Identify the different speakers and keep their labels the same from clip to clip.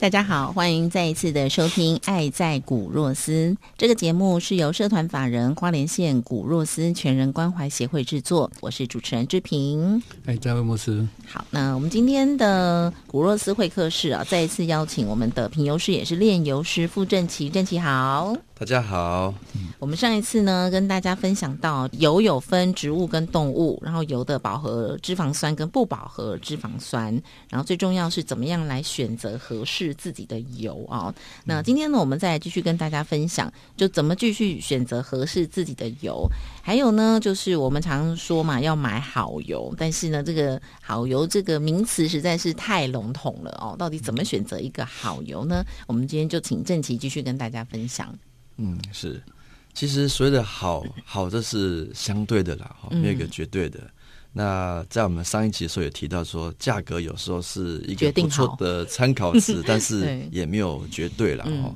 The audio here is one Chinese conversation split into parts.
Speaker 1: 大家好，欢迎再一次的收听《爱在古若斯》这个节目，是由社团法人花莲县古若斯全人关怀协会制作。我是主持人志平。
Speaker 2: 哎，嘉威牧师。
Speaker 1: 好，那我们今天的古若斯会客室啊，再一次邀请我们的评油师，也是炼油师傅正奇。正奇好。
Speaker 3: 大家好，
Speaker 1: 我们上一次呢跟大家分享到油有分植物跟动物，然后油的饱和脂肪酸跟不饱和脂肪酸，然后最重要是怎么样来选择合适自己的油啊。那今天呢，我们再继续跟大家分享，就怎么继续选择合适自己的油。还有呢，就是我们常说嘛，要买好油，但是呢，这个好油这个名词实在是太笼统了哦。到底怎么选择一个好油呢？我们今天就请郑琪继续跟大家分享。
Speaker 3: 嗯，是，其实所谓的好好，这是相对的啦，哈，没有一个绝对的。那在我们上一集的时候也提到说，价格有时候是一个不错的参考值，但是也没有绝对了，哈。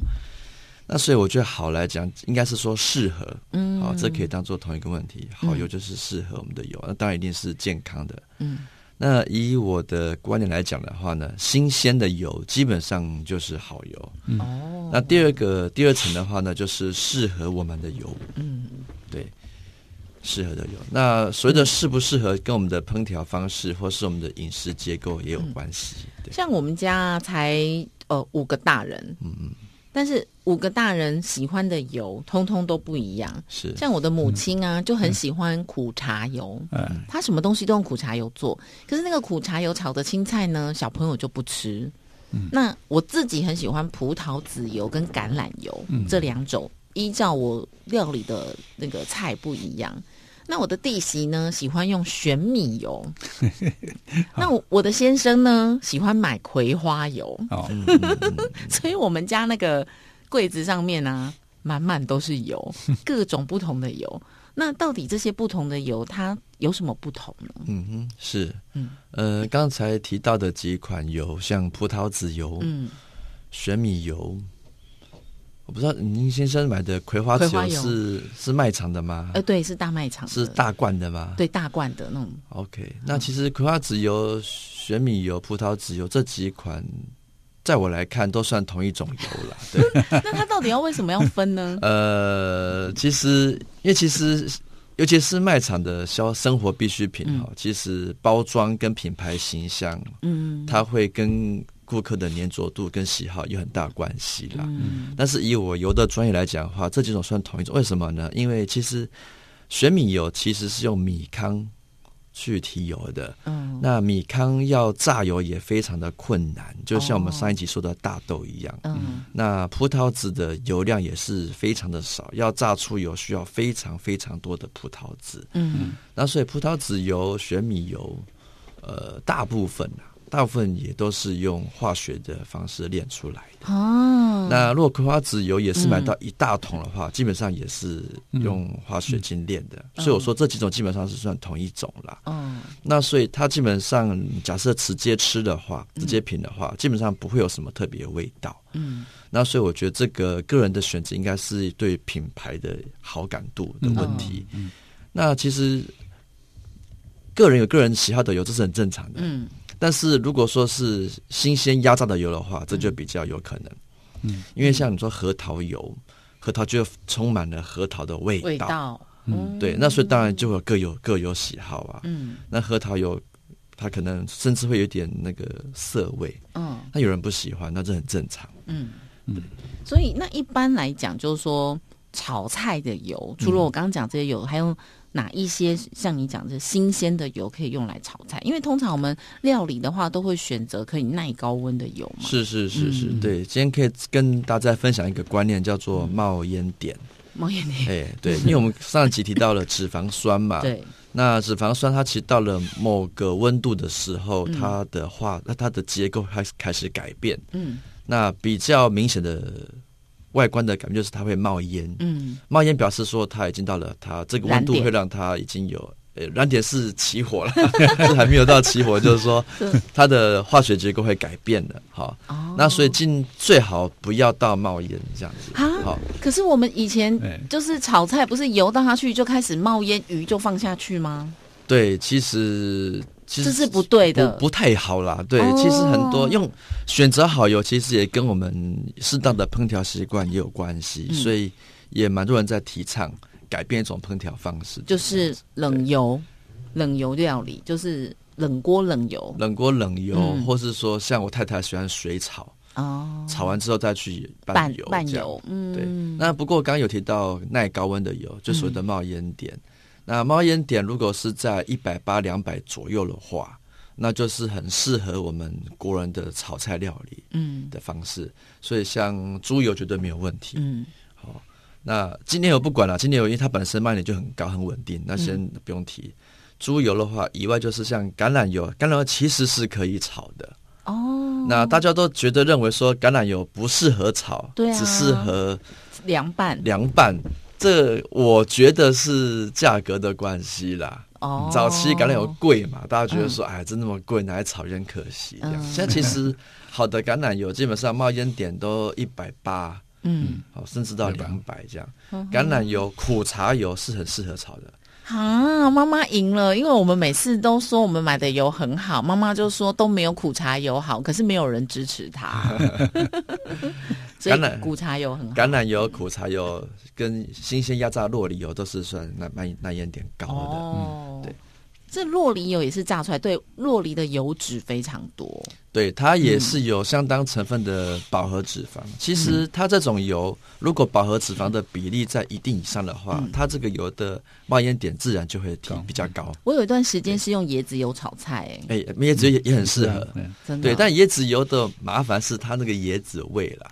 Speaker 3: 那所以我觉得好来讲，应该是说适合，嗯，好，这可以当做同一个问题。好油就是适合我们的油，那当然一定是健康的，嗯。那以我的观点来讲的话呢，新鲜的油基本上就是好油。哦。那第二个第二层的话呢，就是适合我们的油。嗯。对，适合的油。那所谓的适不适合，跟我们的烹调方式或是我们的饮食结构也有关系。
Speaker 1: 像我们家才呃五个大人。嗯嗯。但是五个大人喜欢的油，通通都不一样。
Speaker 3: 是
Speaker 1: 像我的母亲啊，就很喜欢苦茶油。嗯，她什么东西都用苦茶油做。可是那个苦茶油炒的青菜呢，小朋友就不吃。嗯，那我自己很喜欢葡萄籽油跟橄榄油这两种，依照我料理的那个菜不一样。那我的弟媳呢，喜欢用玄米油。那我的先生呢，喜欢买葵花油。哦，所以我们家那个柜子上面啊，满满都是油，各种不同的油。那到底这些不同的油，它有什么不同呢？
Speaker 3: 嗯哼，是，嗯，呃，刚才提到的几款油，像葡萄籽油、嗯，玄米油。我不知道您先生买的葵花籽油是是卖场的吗？
Speaker 1: 呃，对，是大卖场，
Speaker 3: 是大罐的吗？
Speaker 1: 对，大罐的那种。
Speaker 3: OK，那其实葵花籽油、玄米油、葡萄籽油这几款，在我来看都算同一种油了。对，
Speaker 1: 那它到底要为什么要分呢？
Speaker 3: 呃，其实因为其实尤其是卖场的消生活必需品哈，其实包装跟品牌形象，嗯，它会跟。顾客的粘着度跟喜好有很大关系啦。嗯，但是以我油的专业来讲的话，这几种算同一种。为什么呢？因为其实玄米油其实是用米糠去提油的。嗯，那米糠要榨油也非常的困难，就像我们上一集说的大豆一样。嗯，那葡萄籽的油量也是非常的少，要榨出油需要非常非常多的葡萄籽。嗯，那所以葡萄籽油、玄米油，呃，大部分啊。大部分也都是用化学的方式炼出来的哦。那如果葵花籽油也是买到一大桶的话，基本上也是用化学精炼的。所以我说这几种基本上是算同一种啦。哦。那所以它基本上假设直接吃的话，直接品的话，基本上不会有什么特别味道。嗯。那所以我觉得这个个人的选择应该是对品牌的好感度的问题。嗯。那其实个人有个人喜好的油，这是很正常的。嗯。但是如果说是新鲜压榨的油的话，这就比较有可能。嗯，因为像你说核桃油，核桃就充满了核桃的味道。味
Speaker 1: 道，
Speaker 3: 嗯，对，那所以当然就会各有各有喜好啊。嗯，那核桃油它可能甚至会有点那个涩味。嗯，那有人不喜欢，那这很正常。嗯
Speaker 1: 嗯，所以那一般来讲，就是说炒菜的油，除了我刚刚讲这些油，还有哪一些像你讲的新鲜的油可以用来炒菜？因为通常我们料理的话，都会选择可以耐高温的油嘛。
Speaker 3: 是是是是，对。今天可以跟大家分享一个观念，叫做冒烟点。
Speaker 1: 冒烟点，
Speaker 3: 哎，对，因为我们上集提到了脂肪酸嘛。
Speaker 1: 对。
Speaker 3: 那脂肪酸它其实到了某个温度的时候，它的话，那它的结构开始开始改变。嗯。那比较明显的外观的感觉就是它会冒烟。嗯。冒烟表示说它已经到了它这个温度，会让它已经有。呃，燃点是起火了，是 还没有到起火，就是说它的化学结构会改变的，好，那所以尽最好不要到冒烟这样子。好，
Speaker 1: 可是我们以前就是炒菜，不是油倒下去就开始冒烟，鱼就放下去吗？
Speaker 3: 对，其实其实
Speaker 1: 这是不对的，
Speaker 3: 不太好啦。对，其实很多用选择好油，其实也跟我们适当的烹调习惯也有关系，所以也蛮多人在提倡。改变一种烹调方式，
Speaker 1: 就是冷油、冷油料理，就是冷锅冷油、
Speaker 3: 冷锅冷油，或是说像我太太喜欢水炒哦，炒完之后再去拌油，
Speaker 1: 拌油。
Speaker 3: 嗯，对。那不过刚刚有提到耐高温的油，就所谓的冒烟点。那猫眼点如果是在一百八、两百左右的话，那就是很适合我们国人的炒菜料理嗯的方式。所以像猪油绝对没有问题。嗯好。那今年我不管了，今年油因为它本身卖点就很高很稳定，那先不用提。猪油的话，以外就是像橄榄油，橄榄油其实是可以炒的哦。那大家都觉得认为说橄榄油不适合炒，
Speaker 1: 对，
Speaker 3: 只适合
Speaker 1: 凉拌。
Speaker 3: 凉拌，这我觉得是价格的关系啦。哦，早期橄榄油贵嘛，大家觉得说，哎，真那么贵，拿来炒很可惜。这样，现在其实好的橄榄油基本上冒烟点都一百八。嗯，好，甚至到两百这样。橄榄油、苦茶油是很适合炒的。
Speaker 1: 啊，妈妈赢了，因为我们每次都说我们买的油很好，妈妈就说都没有苦茶油好，可是没有人支持她。橄榄苦茶油很好，
Speaker 3: 橄榄油、苦茶油跟新鲜压榨洛梨油都是算耐耐耐烟点高的。哦，对。
Speaker 1: 这洛梨油也是榨出来，对，洛梨的油脂非常多，
Speaker 3: 对，它也是有相当成分的饱和脂肪。其实它这种油，如果饱和脂肪的比例在一定以上的话，它这个油的冒烟点自然就会提比较高。
Speaker 1: 我有一段时间是用椰子油炒菜，
Speaker 3: 哎，椰子油也也很适合，
Speaker 1: 真的。
Speaker 3: 对，但椰子油的麻烦是它那个椰子味
Speaker 1: 啦。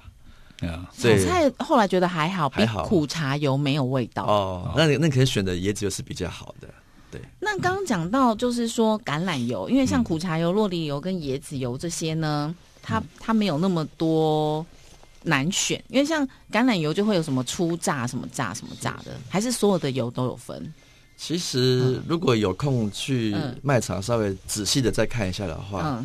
Speaker 1: 啊，炒菜后来觉得还好，比苦茶油没有味道。
Speaker 3: 哦，那你那可能选的椰子油是比较好的。对，
Speaker 1: 那刚刚讲到就是说橄榄油，因为像苦茶油、洛梨油跟椰子油这些呢，它它没有那么多难选，因为像橄榄油就会有什么初榨、什么榨、什么榨的，还是所有的油都有分。
Speaker 3: 其实如果有空去卖场稍微仔细的再看一下的话，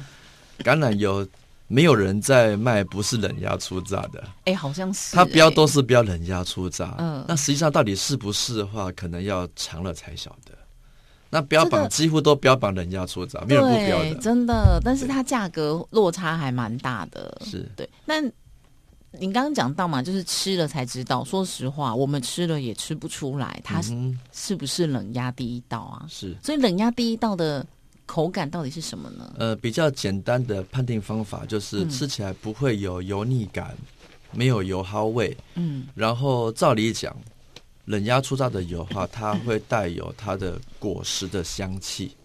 Speaker 3: 橄榄油没有人在卖，不是冷压出榨的。
Speaker 1: 哎，好像是，
Speaker 3: 它标都是标冷压出榨。嗯，那实际上到底是不是的话，可能要尝了才晓得。那标榜几乎都标榜冷压出榨，没有不标的，
Speaker 1: 真的。但是它价格落差还蛮大的，
Speaker 3: 是
Speaker 1: 对。那您刚刚讲到嘛，就是吃了才知道。说实话，我们吃了也吃不出来，它是不是冷压第一道啊？
Speaker 3: 是。
Speaker 1: 所以冷压第一道的口感到底是什么呢？
Speaker 3: 呃，比较简单的判定方法就是吃起来不会有油腻感，没有油耗味。嗯。然后照理讲。冷压出榨的油的话，它会带有它的果实的香气，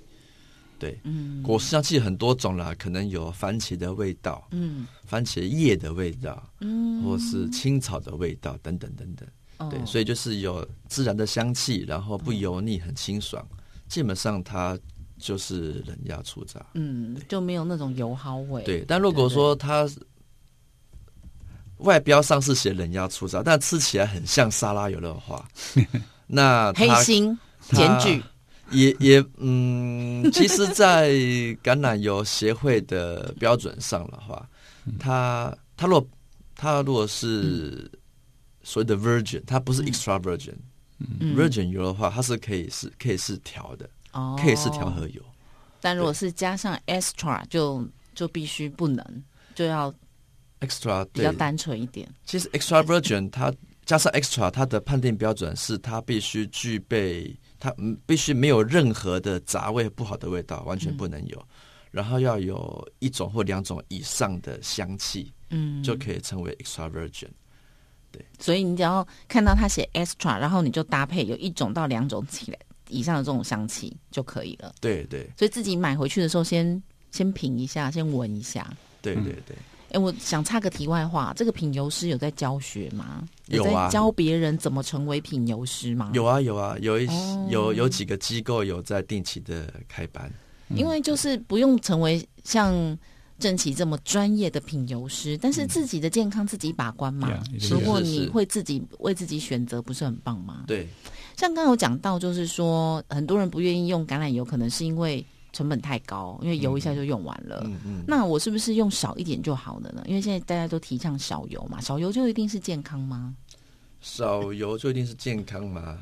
Speaker 3: 对，嗯，果实香气很多种啦，可能有番茄的味道，嗯，番茄叶的味道，嗯，或是青草的味道等等等等，对，所以就是有自然的香气，然后不油腻，很清爽，基本上它就是人压出渣，
Speaker 1: 嗯，就没有那种油耗味，
Speaker 3: 对，但如果说它。外标上是写人压粗糙，但吃起来很像沙拉油的话，那
Speaker 1: 黑心检举。
Speaker 3: 也也嗯，其实，在橄榄油协会的标准上的话，它它若它如果是所谓的 virgin，它不是 extra virgin，virgin 油的话，它是可以是可以是调的，哦，可以是调和油，
Speaker 1: 但如果是加上 extra，就就必须不能就要。
Speaker 3: extra
Speaker 1: 比较单纯一点。
Speaker 3: 其实 extra virgin 它加上 extra，它的判定标准是它必须具备，它必须没有任何的杂味、不好的味道，完全不能有。然后要有一种或两种以上的香气，嗯，就可以称为 extra virgin。对，
Speaker 1: 所以你只要看到它写 extra，然后你就搭配有一种到两种起来以上的这种香气就可以了。
Speaker 3: 对对
Speaker 1: 所以自己买回去的时候先先品一下，先闻一下。
Speaker 3: 对对对，
Speaker 1: 哎，我想插个题外话，这个品油师有在教学吗？
Speaker 3: 有啊
Speaker 1: 在教别人怎么成为品油师吗？
Speaker 3: 有啊有啊，有一
Speaker 1: 哦
Speaker 3: 有有几个机构有在定期的开班。
Speaker 1: 因为就是不用成为像郑琦这么专业的品油师，但是自己的健康自己把关嘛。如果你会自己为自己选择，不是很棒吗？
Speaker 3: 对，
Speaker 1: 像刚刚有讲到，就是说很多人不愿意用橄榄油，可能是因为成本太高，因为油一下就用完了。
Speaker 3: 嗯嗯，
Speaker 1: 那我是不是用少一点就好了呢？因为现在大家都提倡少油嘛，少油就一定是健康吗？
Speaker 3: 少油就一定是健康吗？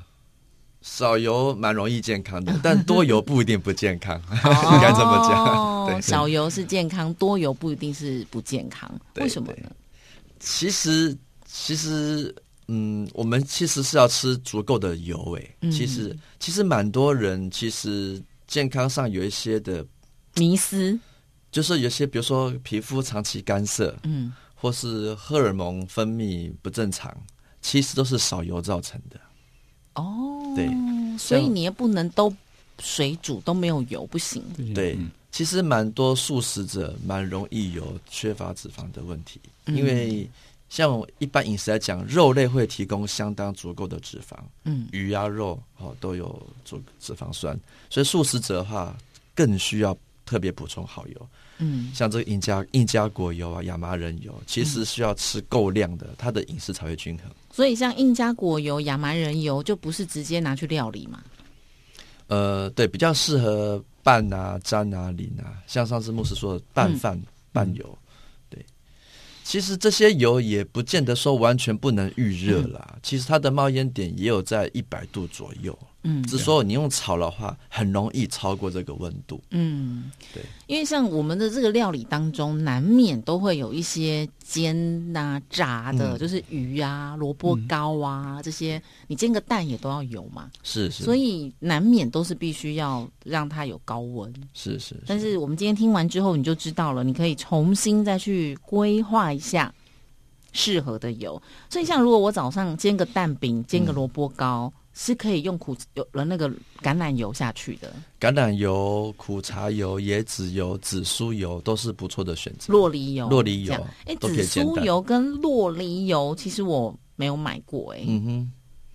Speaker 3: 少油蛮容易健康的，但多油不一定不健康，应该这么讲。
Speaker 1: 哦
Speaker 3: 对，
Speaker 1: 少油是健康，多油不一定是不健康，
Speaker 3: 对
Speaker 1: 为什么呢？
Speaker 3: 其实其实，嗯，我们其实是要吃足够的油，诶，
Speaker 1: 嗯。
Speaker 3: 其实其实蛮多人其实健康上有一些的，
Speaker 1: 迷思，
Speaker 3: 就是有些比如说皮肤长期干涩，
Speaker 1: 嗯，
Speaker 3: 或是荷尔蒙分泌不正常，其实都是少油造成的。
Speaker 1: 哦，
Speaker 3: 对，
Speaker 1: 所以你也不能都水煮都没有油，不行。
Speaker 3: 对
Speaker 2: 嗯。
Speaker 3: 其实蛮多素食者蛮容易有缺乏脂肪的问题，
Speaker 1: 嗯。
Speaker 3: 因为像一般饮食来讲，肉类会提供相当足够的脂肪，
Speaker 1: 嗯
Speaker 3: 鱼啊肉哦都有足脂肪酸，所以素食者的话更需要特别补充好油，
Speaker 1: 嗯
Speaker 3: 像这个印加印加果油啊、亚麻仁油，其实需要吃够量的，它的饮食才会均衡。
Speaker 1: 所以像印加果油、亚麻仁油就不是直接拿去料理嘛。
Speaker 3: 呃，对，比较适合拌啊、沾啊、淋啊，像上次牧师说的拌饭、拌油，对。其实这些油也不见得说完全不能预热啦，其实它的冒烟点也有在一百度左右，
Speaker 1: 嗯。
Speaker 3: 只是说你用炒的话，很容易超过这个温度。
Speaker 1: 嗯，
Speaker 3: 对，
Speaker 1: 因为像我们的这个料理当中，难免都会有一些煎呐、炸的，
Speaker 3: 嗯。
Speaker 1: 就是鱼啊、萝卜糕啊、这些，你煎个蛋也都要有嘛，
Speaker 3: 是是，
Speaker 1: 所以难免都是必须要让它有高温。
Speaker 3: 是是，
Speaker 1: 但是我们今天听完之后，你就知道了，你可以重新再去规划一下适合的油。所以，像如果我早上煎个蛋饼、煎个萝卜糕，是可以用苦有了那个橄榄油下去的，
Speaker 3: 橄榄油、苦茶油、椰子油、紫苏油都是不错的选择。
Speaker 1: 洛梨油、
Speaker 3: 洛梨油
Speaker 1: 哎，紫苏油跟洛梨油，其实我没有买过、哎、
Speaker 3: 嗯哼，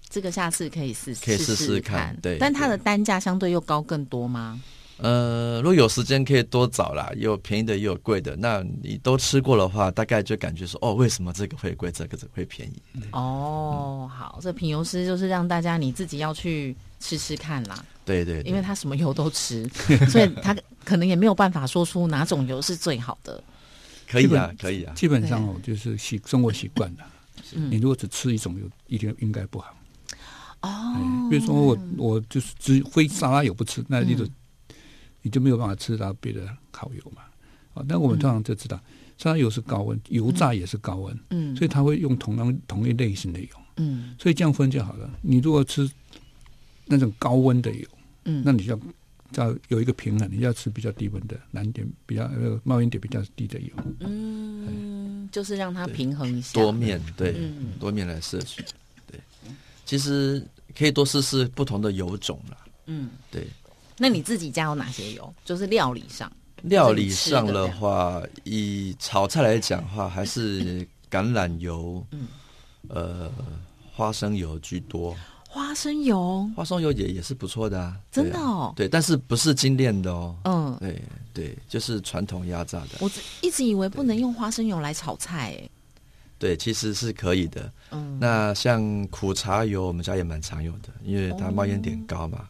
Speaker 1: 这个下次可以试
Speaker 3: 可以
Speaker 1: 试
Speaker 3: 试看。对
Speaker 1: 但它的单价相对又高更多吗？
Speaker 3: 呃，如果有时间可以多找啦，也有便宜的，也有贵的。那你都吃过的话，大概就感觉说，哦，为什么这个会贵，这个会便宜？
Speaker 1: 哦，好，这品油师就是让大家你自己要去吃吃看啦。
Speaker 3: 对对对
Speaker 1: 因为他什么油都吃，所以他可能也没有办法说出哪种油是最好的。
Speaker 3: 可以啊可以啊。
Speaker 2: 基本上哦，就是习生活习惯的。
Speaker 1: 嗯
Speaker 2: 你如果只吃一种油，一定应该不好。
Speaker 1: 哦
Speaker 2: 哎，比如说我我就是只非沙拉油不吃，那你就、你就没有办法吃到别的烤油嘛。啊，但我们通常就知道，沙拉油是高温，油炸也是高温，
Speaker 1: 嗯
Speaker 2: 所以它会用同样同一类型的油，
Speaker 1: 嗯
Speaker 2: 所以这样分就好了。你如果吃那种高温的油，
Speaker 1: 嗯，
Speaker 2: 那你就要要有一个平衡，你要吃比较低温的难点比较呃冒烟点比较低的油。
Speaker 1: 嗯，就是让它平衡一下。
Speaker 3: 多面对、
Speaker 1: 嗯
Speaker 3: 多面来摄取，对，其实可以多试试不同的油种了。
Speaker 1: 嗯，
Speaker 3: 对，
Speaker 1: 那你自己家有哪些油？就是料理上。
Speaker 3: 料理上的话，以炒菜来讲的话，还是 橄榄油，
Speaker 1: 嗯
Speaker 3: 呃，花生油居多。
Speaker 1: 花生油，
Speaker 3: 花生油也也是不错的啊，
Speaker 1: 真的
Speaker 3: 对啊
Speaker 1: 哦
Speaker 3: 对，但是不是精炼的哦。
Speaker 1: 嗯，
Speaker 3: 对对，就是传统压榨的。
Speaker 1: 我一直以为不能用花生油来炒菜，哎，
Speaker 3: 对，其实是可以的。
Speaker 1: 嗯，
Speaker 3: 那像苦茶油，我们家也蛮常用的，因为它冒烟点高嘛。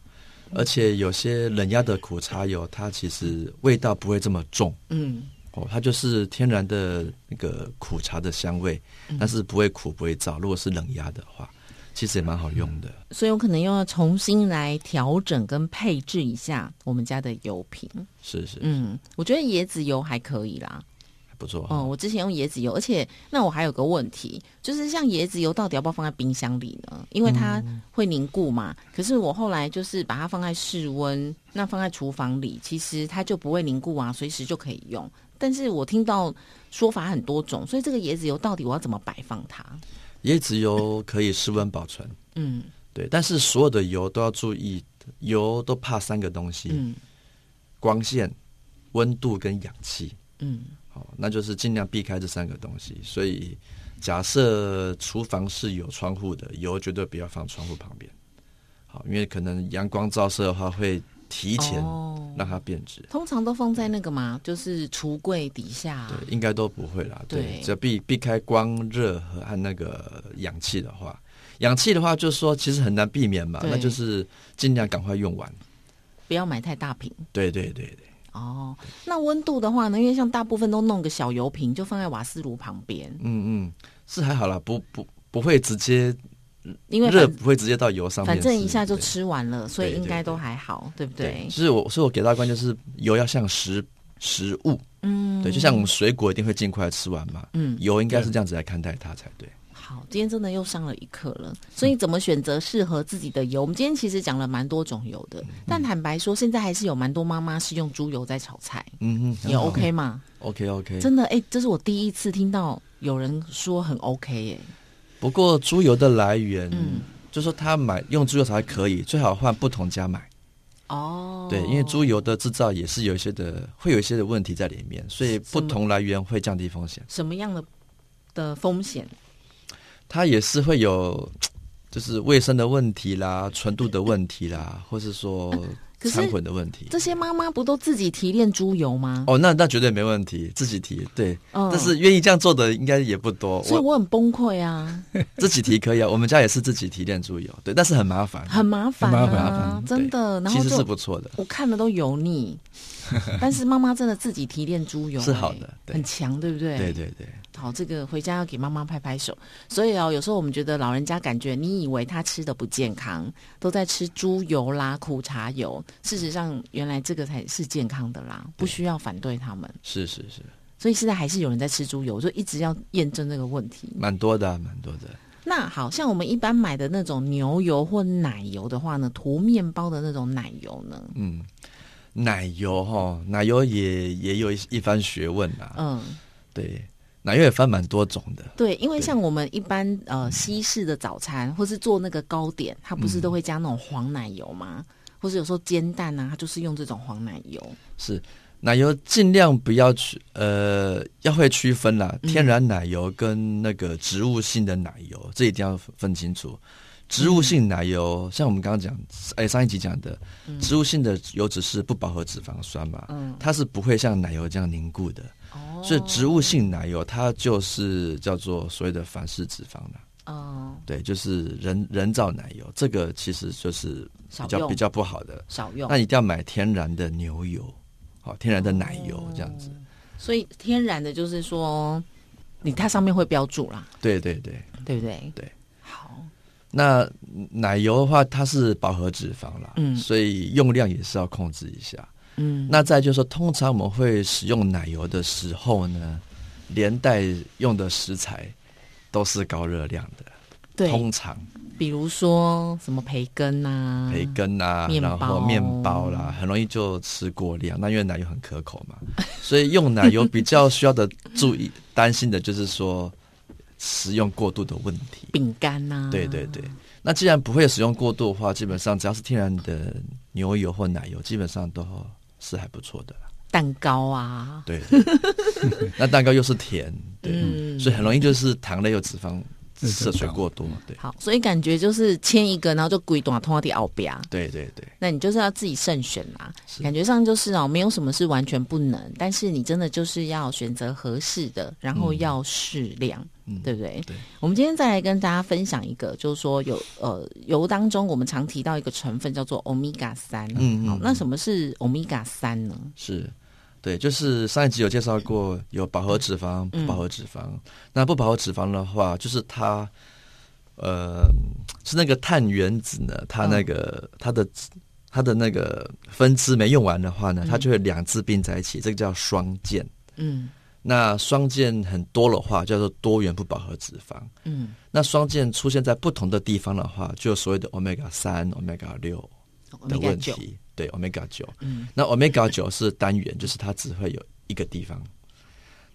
Speaker 1: 哦
Speaker 3: 而且有些冷压的苦茶油，它其实味道不会这么重
Speaker 1: 嗯
Speaker 3: 哦，它就是天然的那个苦茶的香味，
Speaker 1: 嗯
Speaker 3: 但是不会苦不会燥。如果是冷压的话，其实也蛮好用的。
Speaker 1: 所以我可能又要重新来调整跟配置一下我们家的油品。
Speaker 3: 是是，
Speaker 1: 嗯，我觉得椰子油还可以啦。
Speaker 3: 还不错。
Speaker 1: 哦，我之前用椰子油，而且那我还有个问题，就是像椰子油到底要不要放在冰箱里呢？因为它会凝固嘛。可是我后来就是把它放在室温，那放在厨房里，其实它就不会凝固啊，随时就可以用。但是我听到说法很多种，所以这个椰子油到底我要怎么摆放它？
Speaker 3: 椰子油可以室温保存，
Speaker 1: 嗯
Speaker 3: 对，但是所有的油都要注意油都怕三个东西：
Speaker 1: 嗯
Speaker 3: 光线、温度跟氧气。
Speaker 1: 嗯
Speaker 3: 好，那就是尽量避开这三个东西。所以，假设厨房是有窗户的，油绝对不要放窗户旁边。好，因为可能阳光照射的话，会提前
Speaker 1: 哦
Speaker 3: 让它变质。
Speaker 1: 通常都放在那个嘛，就是橱柜底下。
Speaker 3: 对，应该都不会啦。对，
Speaker 1: 对
Speaker 3: 只要避避开光、热和和那个氧气的话，氧气的话，就是说其实很难避免嘛，那就是尽量赶快用完。
Speaker 1: 不要买太大瓶。
Speaker 3: 对对对对，
Speaker 1: 哦，那温度的话呢？因为像大部分都弄个小油瓶，就放在瓦斯炉旁边，
Speaker 3: 嗯嗯，是还好啦，不不不会直接
Speaker 1: 因为
Speaker 3: 热不会直接到油上面，
Speaker 1: 反正一下就吃完了，所以应该都还好，对不对？
Speaker 3: 所以我所以我给大家观念就是油要像食食物，
Speaker 1: 嗯，
Speaker 3: 对，就像我们水果一定会尽快吃完嘛，
Speaker 1: 嗯。
Speaker 3: 油应该是这样子来看待它才对。
Speaker 1: 好，今天真的又上了一课了。所以怎么选择适合自己的油？我们今天其实讲了蛮多种油的，但坦白说，现在还是有蛮多妈妈是用猪油在炒菜，
Speaker 3: 嗯嗯，
Speaker 1: 也 OK 吗
Speaker 3: ？OK OK。
Speaker 1: 真的，哎、这是我第一次听到有人说很 OK 耶、
Speaker 3: 不过猪油的来源，
Speaker 1: 嗯
Speaker 3: 就说他买用猪油才可以，最好换不同家买。
Speaker 1: 哦，
Speaker 3: 对，因为猪油的制造也是有一些的，会有一些的问题在里面，所以不同来源会降低风险。
Speaker 1: 什么样的的风险？
Speaker 3: 它也是会有，就是卫生的问题啦、纯度的问题啦，或是说掺混的问题。
Speaker 1: 这些妈妈不都自己提炼猪油吗？
Speaker 3: 哦，那那绝对没问题，自己提对，
Speaker 1: 嗯
Speaker 3: 但是愿意这样做的应该也不多。
Speaker 1: 所以
Speaker 3: 我
Speaker 1: 我很崩溃啊，
Speaker 3: 自己提可以啊，我们家也是自己提炼猪油，对，但是很麻烦，
Speaker 1: 很麻烦
Speaker 2: 很麻烦
Speaker 1: 真的。然
Speaker 3: 其实是不错的。
Speaker 1: 我看了都油腻，但是妈妈真的自己提炼猪油、
Speaker 3: 是好
Speaker 1: 哎
Speaker 3: 的
Speaker 1: 很强，对不对？
Speaker 3: 对对对，
Speaker 1: 好，这个回家要给妈妈拍拍手。所以哦，有时候我们觉得老人家感觉你以为他吃的不健康，都在吃猪油啦、苦茶油，事实上原来这个才是健康的啦，不需要反对他们。
Speaker 3: 是是是，
Speaker 1: 所以现在还是有人在吃猪油，就一直要验证这个问题。
Speaker 3: 蛮多的啊、蛮多的。
Speaker 1: 那好像我们一般买的那种牛油或奶油的话呢，涂面包的那种奶油呢，
Speaker 3: 嗯，奶油哈，奶油也也有一一番学问啊。
Speaker 1: 嗯，
Speaker 3: 对，奶油也分蛮多种的。
Speaker 1: 对，因为像我们一般呃西式的早餐，或是做那个糕点，它不是都会加那种黄奶油吗？或是有时候煎蛋啊，它就是用这种黄奶油。
Speaker 3: 是奶油尽量不要区呃，要会区分啦，
Speaker 1: 嗯
Speaker 3: 天然奶油跟那个植物性的奶油，这一定要分清楚。植物性奶油，像我们刚刚讲，哎，上一集讲的，植物性的油脂是不饱和脂肪酸嘛，
Speaker 1: 嗯，
Speaker 3: 它是不会像奶油这样凝固的，
Speaker 1: 哦
Speaker 3: 所以植物性奶油它就是叫做所谓的反式脂肪了。
Speaker 1: 哦
Speaker 3: 对，就是人人造奶油，这个其实就是比较比较不好的。
Speaker 1: 少用
Speaker 3: 那。一定要买天然的牛油，好，天然的奶油这样子。
Speaker 1: 所以天然的就是说，你它上面会标注啦，
Speaker 3: 对对对，
Speaker 1: 对不对？
Speaker 3: 对。
Speaker 1: 好，
Speaker 3: 那奶油的话，它是饱和脂肪啦，
Speaker 1: 嗯
Speaker 3: 所以用量也是要控制一下。
Speaker 1: 嗯，
Speaker 3: 那再就是说，通常我们会使用奶油的时候呢，连带用的食材都是高热量的。
Speaker 1: 对，
Speaker 3: 通常
Speaker 1: 比如说什么培根啊，
Speaker 3: 培根啊，然后面包啦，很容易就吃过量。那因为奶油很可口嘛，所以用奶油比较需要的注意、担心的就是说食用过度的问题。
Speaker 1: 饼干呐、
Speaker 3: 对对对，那既然不会使用过度的话，基本上只要是天然的牛油或奶油，基本上都是还不错的。
Speaker 1: 蛋糕啊，
Speaker 3: 对，对 那蛋糕又是甜，对，
Speaker 1: 嗯
Speaker 3: 所以很容易就是糖类又脂肪
Speaker 2: 对
Speaker 3: 摄取过多。对，
Speaker 1: 好，所以感觉就是签一个，然后就鬼短通到第奥比亚。
Speaker 3: 对对对，
Speaker 1: 那你就是要自己慎选啦，
Speaker 3: 是
Speaker 1: 感觉上就是哦，没有什么是完全不能，但是你真的就是要选择合适的，然后要适量，
Speaker 3: 嗯
Speaker 1: 对不对？
Speaker 3: 对。
Speaker 1: 我们今天再来跟大家分享一个，就是说有呃油当中我们常提到一个成分叫做欧米伽三，
Speaker 3: 嗯，嗯好
Speaker 1: 那什么是欧米伽三呢？
Speaker 3: 是，对，就是上一集有介绍过，有饱和脂肪、
Speaker 1: 嗯
Speaker 3: 不饱和脂肪。那不饱和脂肪的话，就是它，呃，是那个碳原子呢，它那个、它的它的那个分支没用完的话呢，它就会两支并在一起，这个叫双键。
Speaker 1: 嗯
Speaker 3: 那双键很多的话，叫做多元不饱和脂肪。
Speaker 1: 嗯
Speaker 3: 那双键出现在不同的地方的话，就有所谓的 omega 三、omega 六的问
Speaker 1: 九，
Speaker 3: 题。对，omega 九。
Speaker 1: 嗯
Speaker 3: 那 omega 九是单元，就是它只会有一个地方。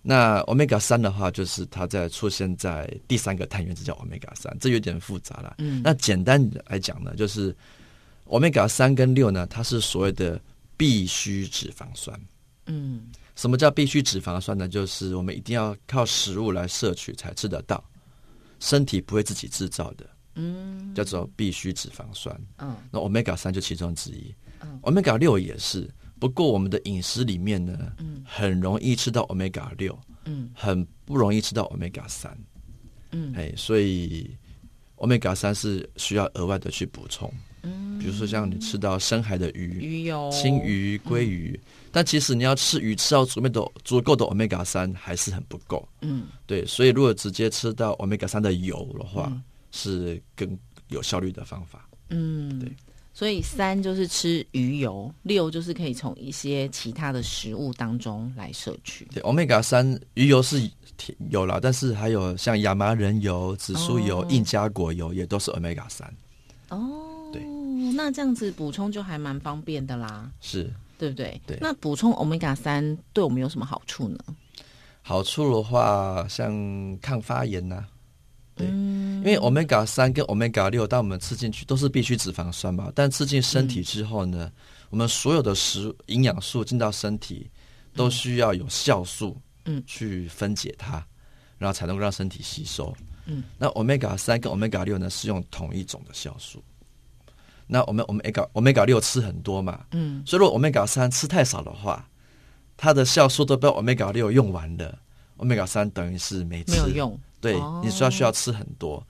Speaker 3: 那 omega 三的话，就是它在出现在第三个碳原子叫 omega 三，这有点复杂了。
Speaker 1: 嗯
Speaker 3: 那简单来讲呢，就是 omega 三跟六呢，它是所谓的必需脂肪酸。
Speaker 1: 嗯，
Speaker 3: 什么叫必需脂肪酸呢？就是我们一定要靠食物来摄取才吃得到，身体不会自己制造的。嗯，叫做必需脂肪酸。
Speaker 1: 嗯，
Speaker 3: 那 omega 三就其中之一。嗯，omega 六也是。不过我们的饮食里面呢，嗯，很容易吃到 omega 六，嗯，很不容易吃到 omega 三。嗯，哎，所以 omega 三是需要额外的去补充。嗯，比如说像你吃到深海的鱼、
Speaker 1: 鱼油、
Speaker 3: 青鱼、鲑鱼，但其实你要吃鱼吃到足够的足够的 omega 三还是很不够。嗯，对，所以如果直接吃到 omega 三的油的话，是更有效率的方法。
Speaker 1: 嗯，
Speaker 3: 对。
Speaker 1: 所以三就是吃鱼油，六就是可以从一些其他的食物当中来摄取。
Speaker 3: 对，omega 三鱼油是有了，但是还有像亚麻仁油、紫苏油、印加果油也都是 omega 三。
Speaker 1: 哦，
Speaker 3: 对，
Speaker 1: 那这样子补充就还蛮方便的啦，
Speaker 3: 是
Speaker 1: 对不对？
Speaker 3: 对。
Speaker 1: 那补充 omega 三对我们有什么好处呢？
Speaker 3: 好处的话，像抗发炎呐。对，因为 omega 三跟 omega 六，当我们吃进去都是必需脂肪酸嘛。但吃进身体之后呢，我们所有的食营养素进到身体，都需要有酵素，嗯，去分解它，然后才能够让身体吸收。嗯，那 omega 三跟 omega 六呢，是用同一种的酵素。那我们我们 omega omega 六吃很多嘛，嗯，所以如果 omega 三吃太少的话，它的酵素都被 omega 六用完了，omega 三等于是没
Speaker 1: 没有用。
Speaker 3: 对，你说需要吃很多。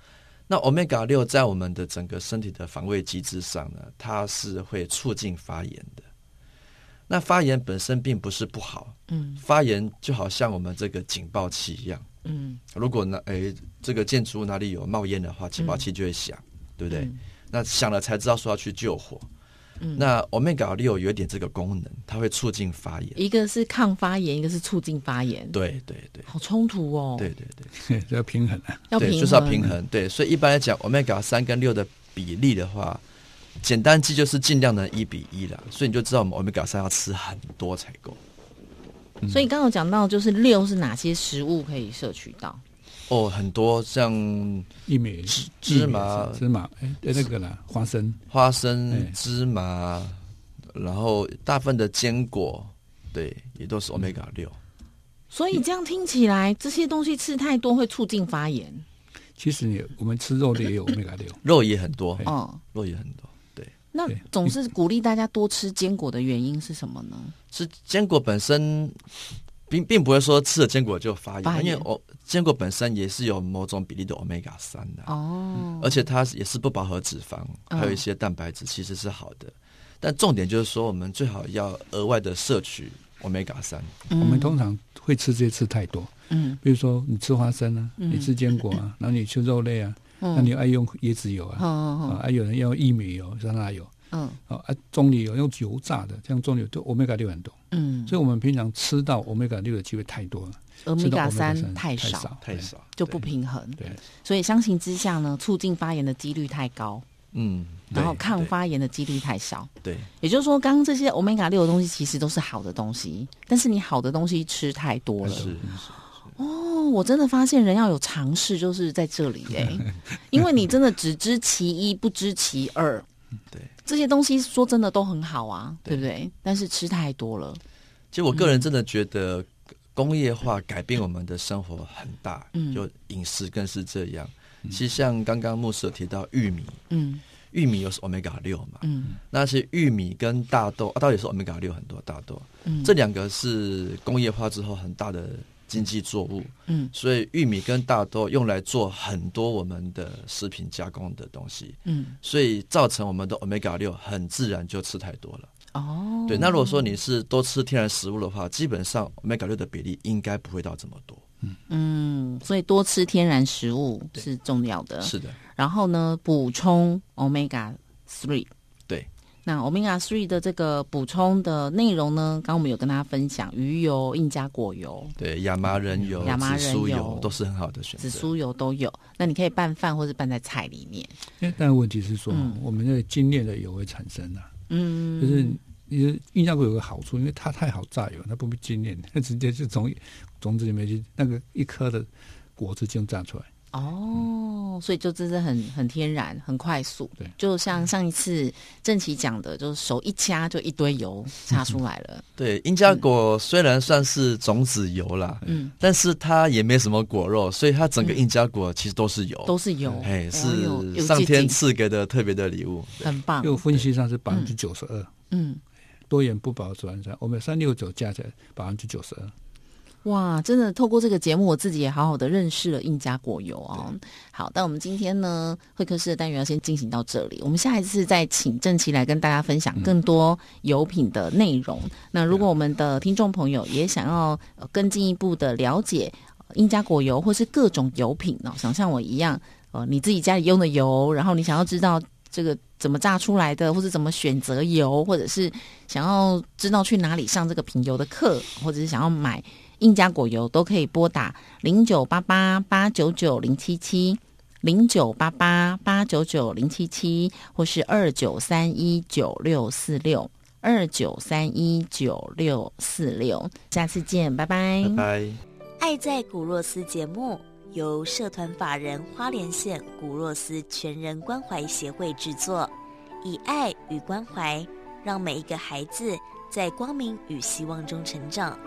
Speaker 3: 那 omega 六在我们的整个身体的防卫机制上呢，它是会促进发炎的。那发炎本身并不是不好，嗯，发炎就好像我们这个警报器一样，嗯，如果呢，哎，这个建筑物哪里有冒烟的话，警报器就会响，对不对？那响了才知道说要去救火。那 omega 六有一点这个功能，它会促进发炎。
Speaker 1: 一个是抗发炎，一个是促进发炎。
Speaker 3: 对对对，
Speaker 1: 好冲突哦。
Speaker 3: 对对对，
Speaker 2: 要平衡啊，
Speaker 1: 要平衡，
Speaker 3: 就是要平衡。对，所以一般来讲，omega 三跟六的比例的话，简单记就是尽量的一比一了。所以你就知道我们 omega 三要吃很多才够。
Speaker 1: 所以刚刚讲到，就是六是哪些食物可以摄取到？
Speaker 3: 哦，很多像
Speaker 2: 玉米、
Speaker 3: 芝麻、
Speaker 2: 芝麻，哎，那个啦，花生、
Speaker 3: 花生、芝麻，然后大部分的坚果，对，也都是 omega 六。
Speaker 1: 所以这样听起来，这些东西吃太多会促进发炎。
Speaker 2: 其实你我们吃肉类也有 omega 六，
Speaker 3: 肉也很多，嗯，肉也很多。对，
Speaker 1: 那总是鼓励大家多吃坚果的原因是什么呢？
Speaker 3: 是坚果本身。并并不会说吃了坚果就发炎，因为我坚果本身也是有某种比例的 omega 三的哦，而且它也是不饱和脂肪，还有一些蛋白质，其实是好的。但重点就是说，我们最好要额外的摄取 omega 三。
Speaker 2: 我们通常会吃这些吃太多，嗯，比如说你吃花生啊，你吃坚果啊，然后你吃肉类啊，那你爱用椰子油啊，啊，还有人要薏米油、酸辣油。嗯，哦，啊，棕榈油用油炸的，像棕榈都欧米伽六很多，嗯，所以我们平常吃到欧米伽六的机会太多了，
Speaker 1: 欧米伽
Speaker 2: 三
Speaker 1: 太
Speaker 2: 少，
Speaker 3: 太少
Speaker 1: 就不平衡，
Speaker 2: 对，
Speaker 1: 所以相形之下呢，促进发炎的几率太高，
Speaker 3: 嗯，
Speaker 1: 然后抗发炎的几率太少，
Speaker 3: 对，
Speaker 1: 也就是说，刚刚这些欧米伽六的东西其实都是好的东西，但是你好的东西吃太多了，
Speaker 3: 是，
Speaker 1: 哦，我真的发现人要有尝试，就是在这里 哎，因为你真的只知其一，不知其二，
Speaker 3: 对。
Speaker 1: 这些东西说真的都很好啊，对不对？但是吃太多了。
Speaker 3: 其实我个人真的觉得工业化改变我们的生活很大，嗯，就饮食更是这样。其实像刚刚牧师有提到玉米，嗯，玉米又是欧米伽六嘛，嗯，那些玉米跟大豆啊，到底是欧米伽六很多大豆，嗯，这两个是工业化之后很大的。经济作物，嗯，所以玉米跟大豆用来做很多我们的食品加工的东西，嗯，所以造成我们的 omega 六很自然就吃太多了。哦，对，那如果说你是多吃天然食物的话，基本上 omega 六的比例应该不会到这么多。
Speaker 1: 嗯嗯，所以多吃天然食物是重要的。
Speaker 3: 是的，
Speaker 1: 然后呢，补充 omega three。那 omega three 的这个补充的内容呢？刚刚我们有跟大家分享鱼油、印加果油，
Speaker 3: 对亚麻仁油、
Speaker 1: 亚麻仁
Speaker 3: 油都是很好的选择。
Speaker 1: 紫苏油都有，那你可以拌饭或者拌在菜里面。
Speaker 2: 但问题是说，我们的精炼的油会产生啊，嗯，就是你印加果有个好处，因为它太好榨油，它不必精炼，它直接就从种子里面去那个一颗的果子就榨出来。
Speaker 1: 哦，所以就真的很很天然，很快速。
Speaker 2: 对，
Speaker 1: 就像上一次郑奇讲的，就是手一掐就一堆油 擦出来了。
Speaker 3: 对，印加果虽然算是种子油啦，嗯，但是它也没什么果肉，所以它整个印加果其实都是油，
Speaker 1: 都是油。
Speaker 3: 哎，是上天赐给的特别的礼物，
Speaker 1: 很棒。
Speaker 2: 就分析上是百分之九十二，嗯，多元不饱脂肪酸，我们三六九加起来百分之九十二。
Speaker 1: 哇，真的透过这个节目，我自己也好好的认识了印加果油哦。好，但我们今天呢，会客室的单元要先进行到这里。我们下一次再请郑琪来跟大家分享更多油品的内容。那如果我们的听众朋友也想要更进一步的了解印加果油或是各种油品呢，想像我一样，呃，你自己家里用的油，然后你想要知道这个怎么榨出来的，或者怎么选择油，或者是想要知道去哪里上这个品油的课，或者是想要买。印加果油都可以拨打零九八八八九九零七七零九八八八九九零七七，或是二九三一九六四六二九三一九六四六。下次见，拜拜。
Speaker 3: 拜拜。
Speaker 4: 爱在古若斯节目由社团法人花莲县古若斯全人关怀协会制作，以爱与关怀，让每一个孩子在光明与希望中成长。